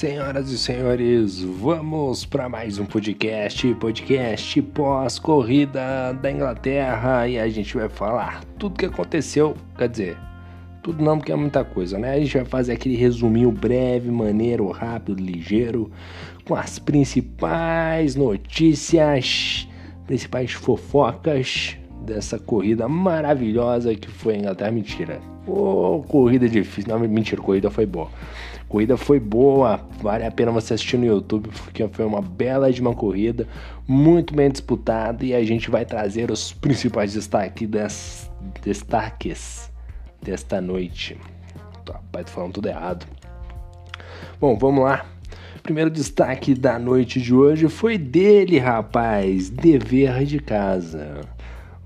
Senhoras e senhores, vamos para mais um podcast, podcast pós-corrida da Inglaterra e a gente vai falar tudo que aconteceu, quer dizer, tudo não porque é muita coisa, né? A gente vai fazer aquele resuminho breve, maneiro, rápido, ligeiro, com as principais notícias, principais fofocas dessa corrida maravilhosa que foi a Inglaterra. Mentira. Oh, corrida difícil. Não, mentira, corrida foi boa. Corrida foi boa, vale a pena você assistir no YouTube, porque foi uma bela de uma corrida, muito bem disputada, e a gente vai trazer os principais destaques, des, destaques desta noite. Tá, pai, tô falando tudo errado. Bom, vamos lá. Primeiro destaque da noite de hoje foi dele, rapaz, dever de casa.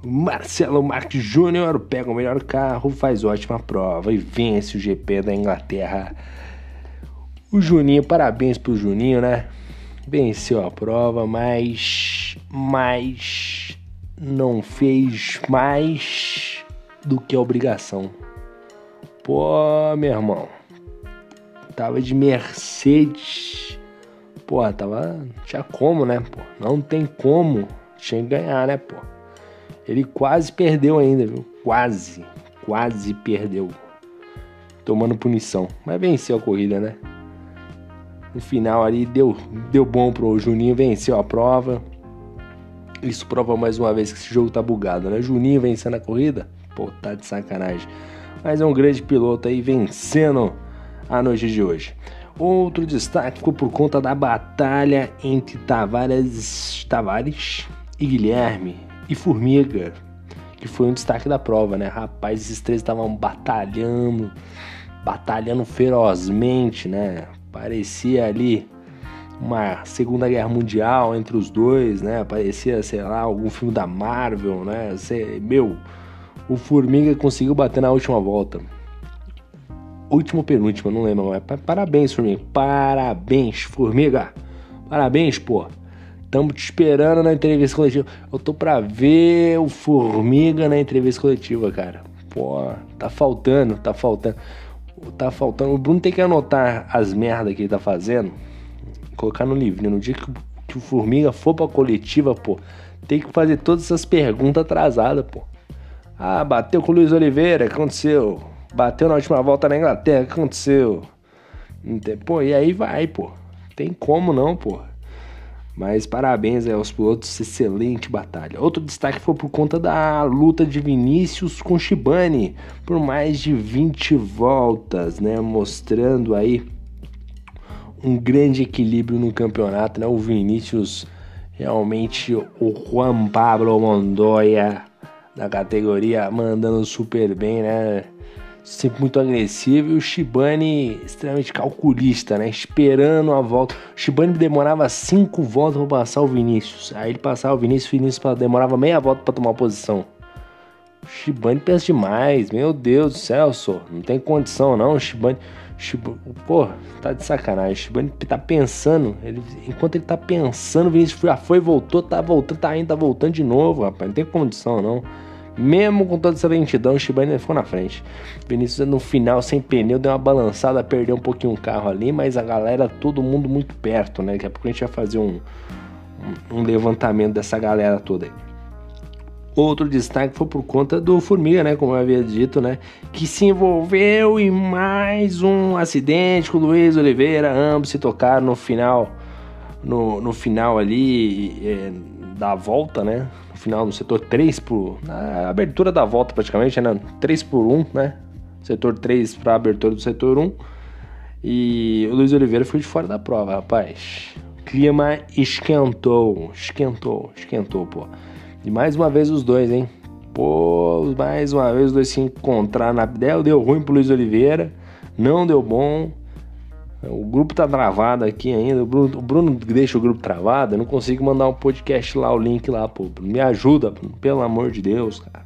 Marcelo Marques Júnior pega o melhor carro, faz ótima prova e vence o GP da Inglaterra. O Juninho, parabéns pro Juninho, né? Venceu a prova, mas mas não fez mais do que a obrigação. Pô, meu irmão, tava de Mercedes. Pô, tava. Tinha como, né? Pô, não tem como. Tinha que ganhar, né, pô? Ele quase perdeu ainda, viu? Quase, quase perdeu. Tomando punição. Mas venceu a corrida, né? No final ali deu, deu bom pro Juninho, venceu a prova. Isso prova mais uma vez que esse jogo tá bugado, né? Juninho vencendo a corrida? Pô, tá de sacanagem. Mas é um grande piloto aí vencendo a noite de hoje. Outro destaque ficou por conta da batalha entre Tavares, Tavares e Guilherme e Formiga, que foi um destaque da prova, né? Rapaz, esses três estavam batalhando, batalhando ferozmente, né? Parecia ali uma Segunda Guerra Mundial entre os dois, né? Parecia, sei lá, algum filme da Marvel, né? Sei, meu, o Formiga conseguiu bater na última volta. Último penúltimo, não lembro. Mas parabéns, Formiga. Parabéns, Formiga. Parabéns, pô. Tamo te esperando na entrevista coletiva. Eu tô pra ver o Formiga na entrevista coletiva, cara. Pô, tá faltando, tá faltando. Tá faltando. O Bruno tem que anotar as merdas que ele tá fazendo. Colocar no livro. No dia que, que o Formiga for pra coletiva, pô, tem que fazer todas essas perguntas atrasadas, pô. Ah, bateu com o Luiz Oliveira, aconteceu? Bateu na última volta na Inglaterra, aconteceu? Pô, e aí vai, pô. Tem como não, pô. Mas parabéns aos pilotos, excelente batalha. Outro destaque foi por conta da luta de Vinícius com Shibane por mais de 20 voltas, né? Mostrando aí um grande equilíbrio no campeonato, né? O Vinícius realmente o Juan Pablo Montoya da categoria mandando super bem, né? Sempre muito agressivo e o Shibane extremamente calculista, né? Esperando a volta. O Shibane demorava cinco voltas para passar o Vinícius. Aí ele passava o Vinícius, o Vinícius demorava meia volta para tomar posição. O Shibane pensa demais, meu Deus do céu, só. Não tem condição não, o Shibane. Shibane pô, tá de sacanagem. O Shibane tá pensando. Ele, enquanto ele tá pensando, o Vinícius já foi, voltou, tá voltando, tá indo, tá voltando de novo, rapaz. Não tem condição não. Mesmo com toda essa lentidão, o Shibane ficou na frente. Vinícius no final, sem pneu, deu uma balançada, perdeu um pouquinho o carro ali, mas a galera, todo mundo muito perto, né? Daqui a pouco a gente vai fazer um, um levantamento dessa galera toda aí. Outro destaque foi por conta do Formiga, né? Como eu havia dito, né? Que se envolveu em mais um acidente com o Luiz Oliveira. Ambos se tocaram no final, no, no final ali é, da volta, né? final do setor 3 por. Na abertura da volta praticamente, né? 3 por 1, né? Setor 3 para abertura do setor 1. E o Luiz Oliveira foi de fora da prova, rapaz. Clima esquentou, esquentou, esquentou, pô. E mais uma vez os dois, hein? Pô, mais uma vez os dois se encontraram na. Deu, deu ruim pro Luiz Oliveira, não deu bom. O grupo tá travado aqui ainda. O Bruno, o Bruno deixa o grupo travado. Eu não consigo mandar um podcast lá, o link lá, pô. Me ajuda, pelo amor de Deus, cara.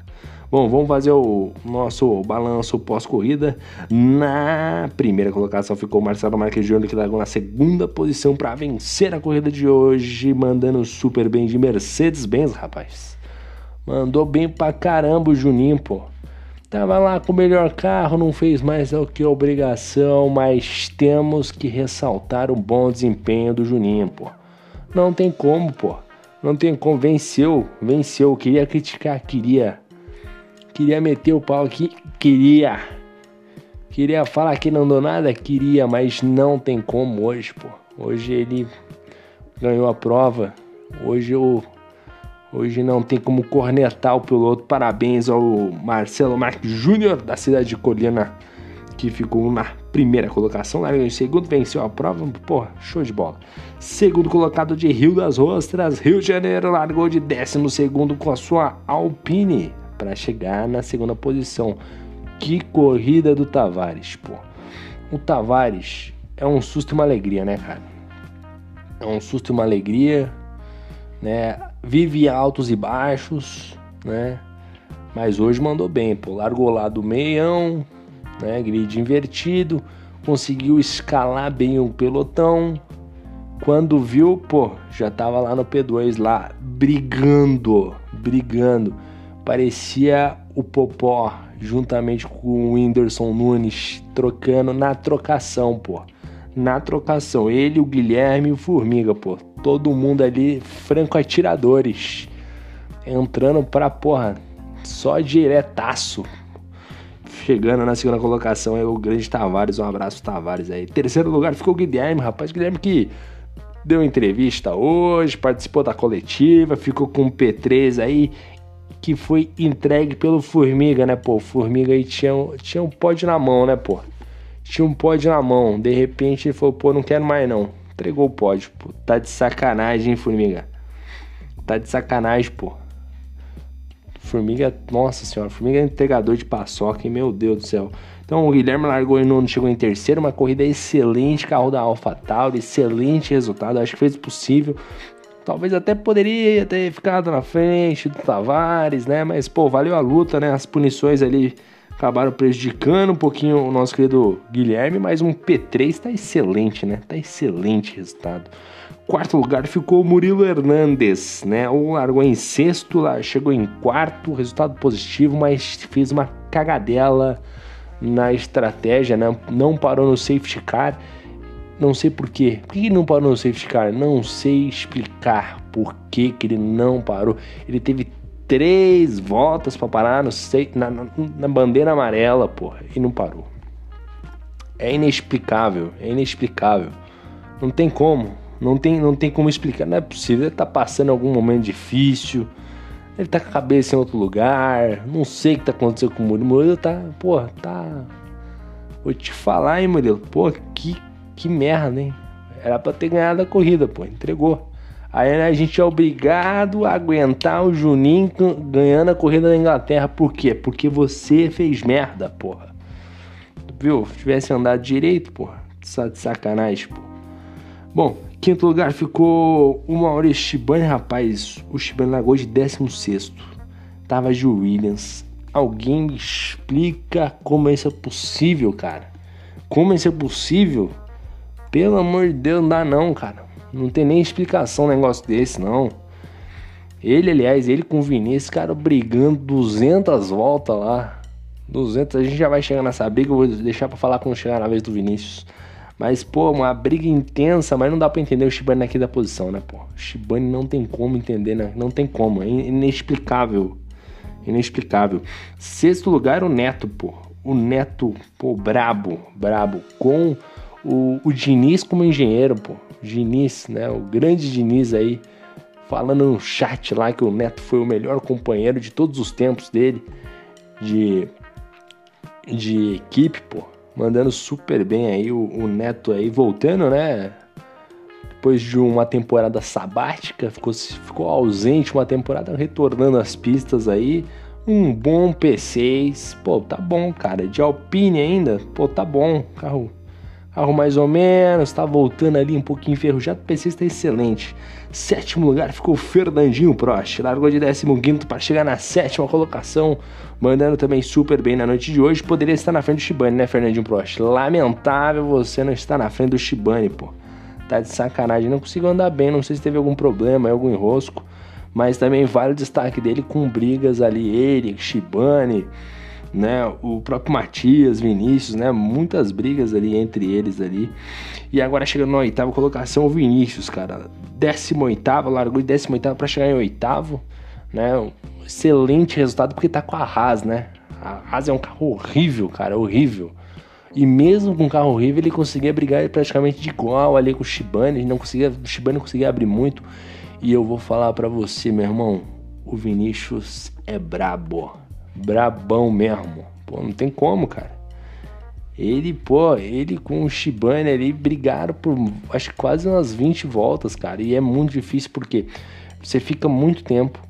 Bom, vamos fazer o nosso balanço pós-corrida. Na primeira colocação ficou o Marcelo Marques Júnior, que largou na segunda posição para vencer a corrida de hoje, mandando super bem de Mercedes-Benz, rapaz. Mandou bem pra caramba o Juninho, pô. Tava lá com o melhor carro, não fez mais do que obrigação, mas temos que ressaltar o bom desempenho do Juninho, pô. Não tem como, pô. Não tem como. Venceu, venceu. Queria criticar, queria. Queria meter o pau aqui, queria. Queria falar que não deu nada, queria, mas não tem como hoje, pô. Hoje ele ganhou a prova. Hoje eu Hoje não tem como cornetar o piloto. Parabéns ao Marcelo Marques Júnior, da cidade de Colina, que ficou na primeira colocação. Largou em segundo, venceu a prova. Porra, show de bola. Segundo colocado de Rio das Ostras, Rio de Janeiro, largou de décimo segundo com a sua Alpine para chegar na segunda posição. Que corrida do Tavares, pô. O Tavares é um susto e uma alegria, né, cara? É um susto e uma alegria, né? Vive altos e baixos, né? Mas hoje mandou bem, pô. Largou lá do meião, né? Grid invertido, conseguiu escalar bem o pelotão. Quando viu, pô, já tava lá no P2 lá brigando, brigando. Parecia o Popó juntamente com o Whindersson Nunes trocando na trocação, pô. Na trocação, ele, o Guilherme e o Formiga, pô todo mundo ali franco atiradores. Entrando pra porra, só diretaço. Chegando na segunda colocação é o grande Tavares, um abraço Tavares aí. Terceiro lugar ficou o Guilherme, rapaz, Guilherme que deu entrevista hoje, participou da coletiva, ficou com o P3 aí, que foi entregue pelo Formiga, né, pô? Formiga aí tinha, tinha um pódio na mão, né, pô? Tinha um pódio na mão, de repente ele falou, pô, não quero mais não entregou o pódio, pô. Tá de sacanagem, hein, Formiga? Tá de sacanagem, pô. Formiga, nossa senhora, Formiga é entregador de paçoca, hein? Meu Deus do céu. Então o Guilherme largou em nono, chegou em terceiro, uma corrida excelente, carro da AlphaTauri, excelente resultado, acho que fez o possível. Talvez até poderia ter ficado na frente do Tavares, né? Mas, pô, valeu a luta, né? As punições ali acabaram prejudicando um pouquinho o nosso querido Guilherme, mas um P3 está excelente, né? Tá excelente resultado. Quarto lugar ficou Murilo Hernandes, né? O largou em sexto, lá chegou em quarto, resultado positivo, mas fez uma cagadela na estratégia, né? Não parou no safety car. Não sei por quê. Por que ele não parou no safety car? Não sei explicar por que, que ele não parou. Ele teve três voltas para parar no, na, na, na, bandeira amarela, porra, e não parou. É inexplicável, é inexplicável. Não tem como, não tem, não tem como explicar. Não é possível, ele tá passando algum momento difícil, ele tá com a cabeça em outro lugar, não sei o que tá acontecendo com o Murilo. Murilo tá, porra, tá. Vou te falar, hein, Murilo, pô, que, que merda, hein? Era pra ter ganhado a corrida, pô, entregou. Aí né, a gente é obrigado a aguentar o Juninho ganhando a corrida da Inglaterra. Por quê? Porque você fez merda, porra. Viu? Se tivesse andado direito, porra. Só de sacanagem, porra. Bom, quinto lugar ficou o Maurício Shibane, rapaz. O Shibane largou de 16. Tava de Williams. Alguém me explica como isso é possível, cara? Como isso é possível? Pelo amor de Deus, não dá não, cara. Não tem nem explicação um negócio desse, não. Ele, aliás, ele com o Vinícius, cara, brigando 200 voltas lá. 200, a gente já vai chegar nessa briga, eu vou deixar para falar quando chegar na vez do Vinícius. Mas, pô, uma briga intensa, mas não dá para entender o Shibane aqui da posição, né, pô? O Shibane não tem como entender, né? Não tem como, é inexplicável. Inexplicável. Sexto lugar, o Neto, pô. O Neto, pô, brabo, brabo. Com o, o Diniz como engenheiro, pô. Diniz, né? O grande Diniz aí, falando no chat lá que o Neto foi o melhor companheiro de todos os tempos dele, de, de equipe, pô. Mandando super bem aí o, o Neto aí, voltando, né? Depois de uma temporada sabática, ficou, ficou ausente uma temporada, retornando às pistas aí. Um bom P6, pô, tá bom, cara. De Alpine ainda, pô, tá bom. Carro carro mais ou menos, tá voltando ali um pouquinho enferrujado, o PC está excelente. Sétimo lugar ficou Fernandinho Prost, largou de 15 para chegar na sétima colocação, mandando também super bem na noite de hoje. Poderia estar na frente do Shibane, né, Fernandinho Prost? Lamentável você não estar na frente do Shibane, pô. Tá de sacanagem, não consigo andar bem, não sei se teve algum problema, algum enrosco, mas também vale o destaque dele com brigas ali, ele, Shibane né? O próprio Matias, Vinícius, né? Muitas brigas ali entre eles ali. E agora chegando na oitava colocação, o Vinícius, cara. 18 largou de 18 para chegar em oitavo, né? Um excelente resultado porque tá com a Haas, né? A Haas é um carro horrível, cara, horrível. E mesmo com um carro horrível, ele conseguia brigar praticamente de igual ali com o Shibane. Não conseguia, o Shibane conseguia abrir muito. E eu vou falar para você, meu irmão, o Vinícius é brabo. Brabão mesmo. Pô, não tem como, cara. Ele, pô, ele com o Shibane ali brigaram por acho que quase umas 20 voltas, cara. E é muito difícil porque você fica muito tempo,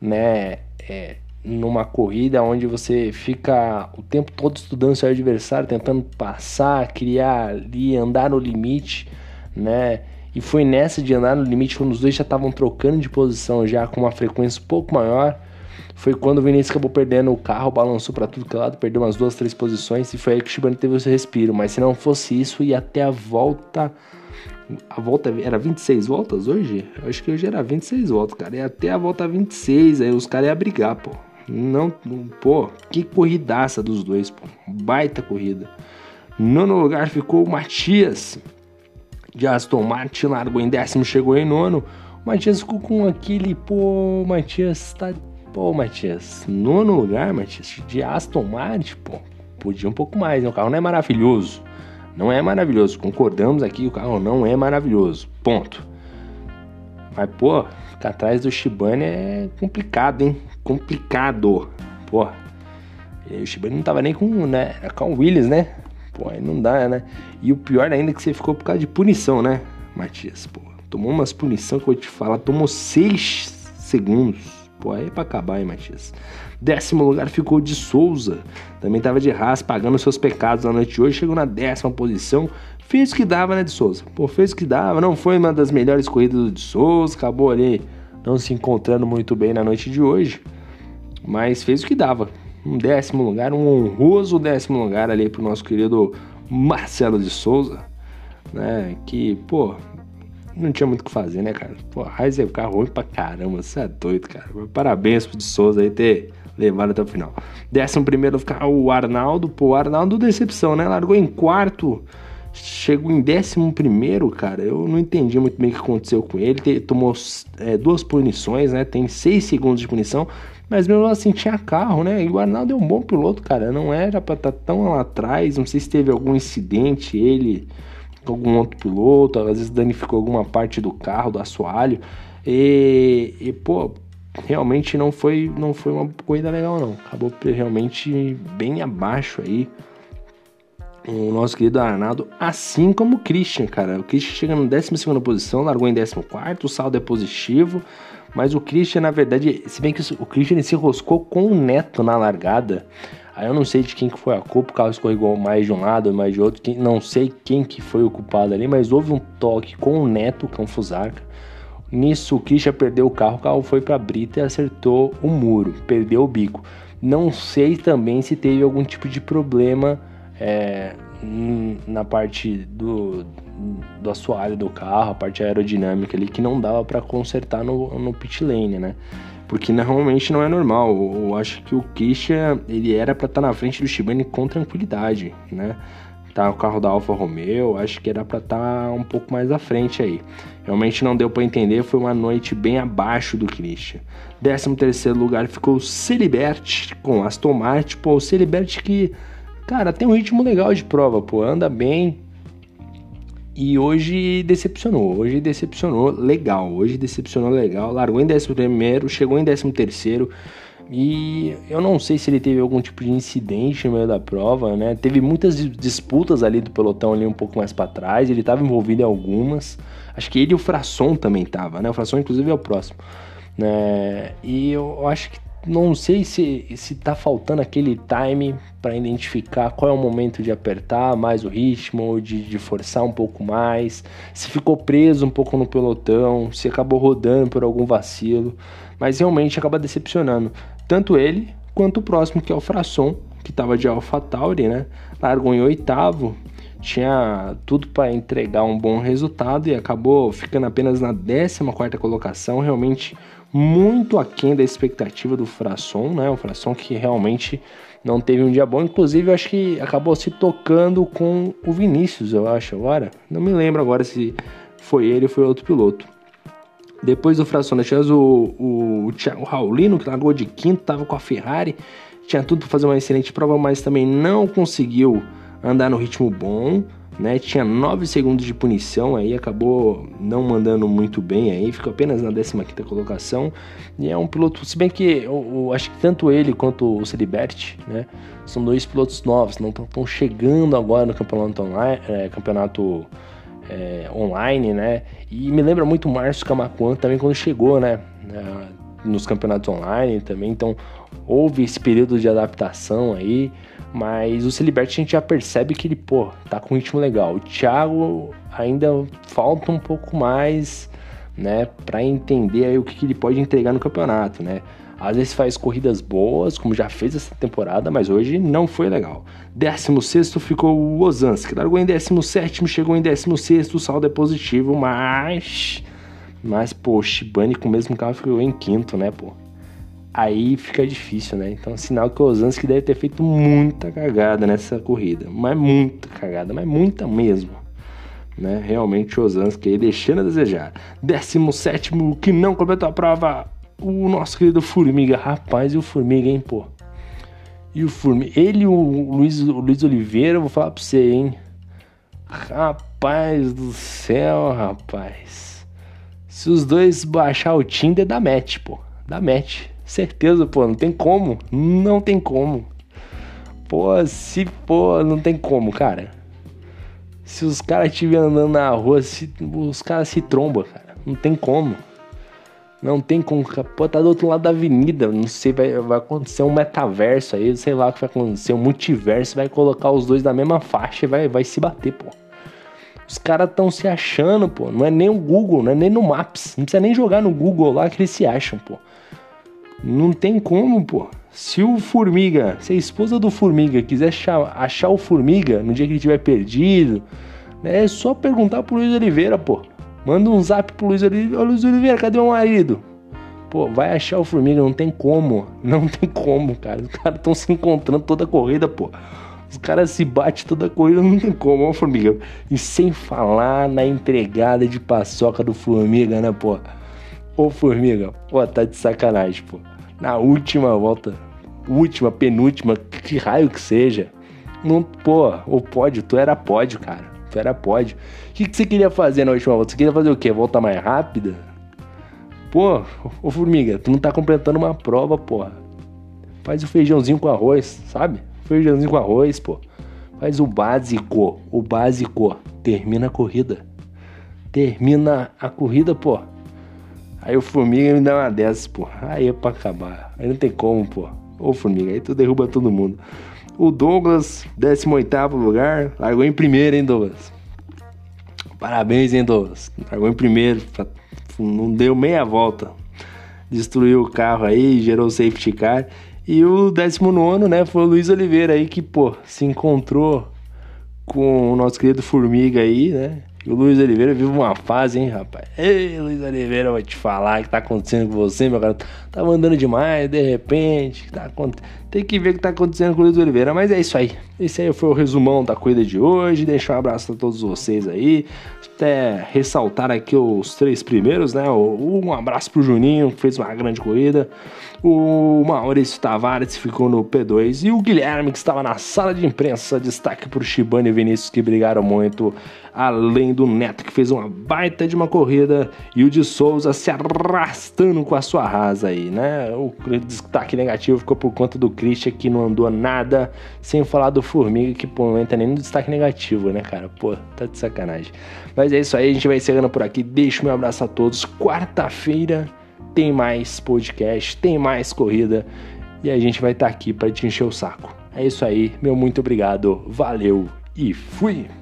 né? É, numa corrida onde você fica o tempo todo estudando seu adversário, tentando passar, criar ali, andar no limite, né? E foi nessa de andar no limite, quando os dois já estavam trocando de posição já com uma frequência um pouco maior, foi quando o Vinícius acabou perdendo o carro, balançou para tudo que é lado, perdeu umas duas, três posições e foi aí que o Shibane teve esse respiro. Mas se não fosse isso, ia até a volta. A volta era 26 voltas hoje? Eu acho que hoje era 26 voltas, cara. E até a volta 26, aí os caras iam brigar, pô. Não, pô, que corridaça dos dois, pô. Baita corrida. Nono lugar ficou o Matias de Aston Martin, largou em décimo, chegou em nono. O Matias ficou com aquele, pô, Matias tá. Pô, Matias, nono lugar, Matias, de Aston Martin, pô, podia um pouco mais, né? O carro não é maravilhoso. Não é maravilhoso, concordamos aqui, o carro não é maravilhoso, ponto. Mas, pô, ficar atrás do Shibane é complicado, hein? Complicado. Pô, o Shibane não tava nem com, né? Era com o Williams, né? Pô, aí não dá, né? E o pior ainda é que você ficou por causa de punição, né, Matias? Pô, tomou umas punição que eu vou te falar, tomou seis segundos. Pô, aí é pra acabar, hein, Matias? Décimo lugar ficou de Souza. Também tava de Haas, pagando seus pecados na noite de hoje. Chegou na décima posição. Fez o que dava, né, de Souza? Pô, fez o que dava. Não foi uma das melhores corridas do de Souza. Acabou ali não se encontrando muito bem na noite de hoje. Mas fez o que dava um décimo lugar, um honroso décimo lugar ali pro nosso querido Marcelo de Souza, né? Que, pô, não tinha muito o que fazer, né, cara? Pô, Raiz é um carro ruim pra caramba, você é doido, cara. Parabéns pro de Souza aí ter levado até o final. Décimo primeiro ficar o Arnaldo, pô, o Arnaldo decepção, né? Largou em quarto, chegou em décimo primeiro, cara. Eu não entendi muito bem o que aconteceu com ele. Ele tomou é, duas punições, né? Tem seis segundos de punição. Mas mesmo assim tinha carro, né? E o Arnaldo é um bom piloto, cara. Não era pra estar tá tão lá atrás. Não sei se teve algum incidente, ele com algum outro piloto, às vezes danificou alguma parte do carro, do assoalho. E, e pô, realmente não foi, não foi uma corrida legal, não. Acabou realmente bem abaixo aí. O nosso querido Arnaldo, assim como o Christian, cara. O Christian chega na 12 posição, largou em 14, o saldo é positivo. Mas o Christian, na verdade, se bem que o Christian se roscou com o Neto na largada. Aí eu não sei de quem que foi a culpa, o carro escorregou mais de um lado mais de outro. Não sei quem que foi o culpado ali, mas houve um toque com o Neto, com o Fusarca. Nisso o Christian perdeu o carro, o carro foi para a brita e acertou o muro, perdeu o bico. Não sei também se teve algum tipo de problema é, na parte do, do assoalho do carro, a parte aerodinâmica ali, que não dava para consertar no, no pit lane, né? Porque normalmente não é normal. Eu acho que o Christian, ele era para estar tá na frente do Shibane com tranquilidade, né? Tá o carro da Alfa Romeo, acho que era para estar tá um pouco mais à frente aí. Realmente não deu para entender, foi uma noite bem abaixo do Christian. 13 terceiro lugar ficou Celibert com Aston Martin, pô, o Celibert que, cara, tem um ritmo legal de prova, pô, anda bem, e hoje decepcionou, hoje decepcionou legal, hoje decepcionou legal, largou em 11 primeiro, chegou em 13 terceiro e eu não sei se ele teve algum tipo de incidente no meio da prova, né? Teve muitas disputas ali do pelotão ali um pouco mais para trás, ele estava envolvido em algumas. Acho que ele e o Frasson também tava, né? O Frasson inclusive é o próximo, né? E eu acho que não sei se, se tá faltando aquele time para identificar qual é o momento de apertar mais o ritmo, de, de forçar um pouco mais, se ficou preso um pouco no pelotão, se acabou rodando por algum vacilo, mas realmente acaba decepcionando. Tanto ele quanto o próximo que é o Frasson, que estava de AlphaTauri, né? Largou em oitavo, tinha tudo para entregar um bom resultado e acabou ficando apenas na 14 quarta colocação, realmente muito aquém da expectativa do Frasson, né? O Frasson que realmente não teve um dia bom. Inclusive, eu acho que acabou se tocando com o Vinícius, eu acho, agora. Não me lembro agora se foi ele ou foi outro piloto. Depois do Fração, nós tínhamos o, o, o Thiago Raulino, que largou de quinto, estava com a Ferrari, tinha tudo para fazer uma excelente prova, mas também não conseguiu andar no ritmo bom, né? Tinha 9 segundos de punição, aí acabou não mandando muito bem aí, ficou apenas na 15 colocação. E é um piloto, se bem que eu, eu acho que tanto ele quanto o Celiberti, né? São dois pilotos novos, não estão chegando agora no campeonato online, é, campeonato é, online, né? E me lembra muito o Márcio Camacuan também quando chegou, né? Nos campeonatos online também, então houve esse período de adaptação aí, mas o Celiberti a gente já percebe que ele, pô, tá com um ritmo legal. O Thiago ainda falta um pouco mais, né, para entender aí o que, que ele pode entregar no campeonato, né? Às vezes faz corridas boas, como já fez essa temporada, mas hoje não foi legal. 16 ficou o Ozanski, largou em 17, chegou em 16, o saldo é positivo, mas. Mas, pô, Shibane com o mesmo carro ficou em quinto, né, pô? Aí fica difícil, né? Então, sinal que o Ozanski deve ter feito muita cagada nessa corrida. Mas muita cagada, mas muita mesmo. Né? Realmente o Ozanski aí deixando a desejar. 17, que não completou a prova, o nosso querido Formiga. Rapaz, e o Formiga, hein, pô? E o Formiga. Ele e o Luiz, o Luiz Oliveira, vou falar pra você, hein? Rapaz do céu, rapaz. Se os dois baixar o Tinder, dá match, pô. Dá match. Certeza, pô. Não tem como. Não tem como. Pô, se pô, não tem como, cara. Se os caras estiverem andando na rua, se, os caras se trombam, cara. Não tem como. Não tem como. Pô, tá do outro lado da avenida. Não sei, vai, vai acontecer um metaverso aí. Sei lá o que vai acontecer. Um multiverso. Vai colocar os dois na mesma faixa e vai, vai se bater, pô. Os caras estão se achando, pô. Não é nem o Google, não é nem no Maps. Não precisa nem jogar no Google lá que eles se acham, pô. Não tem como, pô. Se o Formiga, se a esposa do Formiga quiser achar, o Formiga no dia que ele tiver perdido, né, é só perguntar pro Luiz Oliveira, pô. Manda um zap pro Luiz Oliveira. Ô Luiz Oliveira, cadê o marido? Pô, vai achar o Formiga, não tem como. Não tem como, cara. Os caras estão se encontrando toda a corrida, pô. Os caras se batem toda a corrida, não tem como, ó, Formiga. E sem falar na entregada de paçoca do Formiga, né, pô? Ô, Formiga, pô, tá de sacanagem, pô. Na última volta, última, penúltima, que raio que seja. Não, pô, o pódio, tu era pódio, cara. Tu era pódio. O que, que você queria fazer na última volta? Você queria fazer o quê? Volta mais rápida? Pô, ô Formiga, tu não tá completando uma prova, porra. Faz o feijãozinho com arroz, sabe? Feijãozinho com arroz, pô. Faz o básico, o básico. Termina a corrida. Termina a corrida, pô. Aí o Formiga me dá uma dessas, pô. Aí é pra acabar. Aí não tem como, pô. Ô Formiga, aí tu derruba todo mundo. O Douglas, 18 lugar, largou em primeiro, hein, Douglas? Parabéns, hein, Douglas? Largou em primeiro, não deu meia volta. Destruiu o carro aí, gerou safety car. E o 19, né, foi o Luiz Oliveira aí que, pô, se encontrou com o nosso querido Formiga aí, né? O Luiz Oliveira vive uma fase, hein, rapaz? Ei, Luiz Oliveira, vou te falar o que tá acontecendo com você, meu cara. Tá andando demais, de repente. Tá Tem que ver o que tá acontecendo com o Luiz Oliveira. Mas é isso aí. Esse aí foi o resumão da corrida de hoje. Deixa um abraço a todos vocês aí. Até ressaltar aqui os três primeiros, né? Um abraço pro Juninho, que fez uma grande corrida. O Maurício Tavares ficou no P2 e o Guilherme, que estava na sala de imprensa, destaque para o Shibane e Vinícius, que brigaram muito, além do Neto, que fez uma baita de uma corrida, e o de Souza se arrastando com a sua rasa aí, né? O destaque negativo ficou por conta do Christian, que não andou nada, sem falar do Formiga, que pô, não entra nem no destaque negativo, né, cara? Pô, tá de sacanagem. Mas é isso aí, a gente vai encerrando por aqui. Deixo meu abraço a todos. Quarta-feira tem mais podcast, tem mais corrida e a gente vai estar tá aqui para te encher o saco. É isso aí, meu muito obrigado, valeu e fui!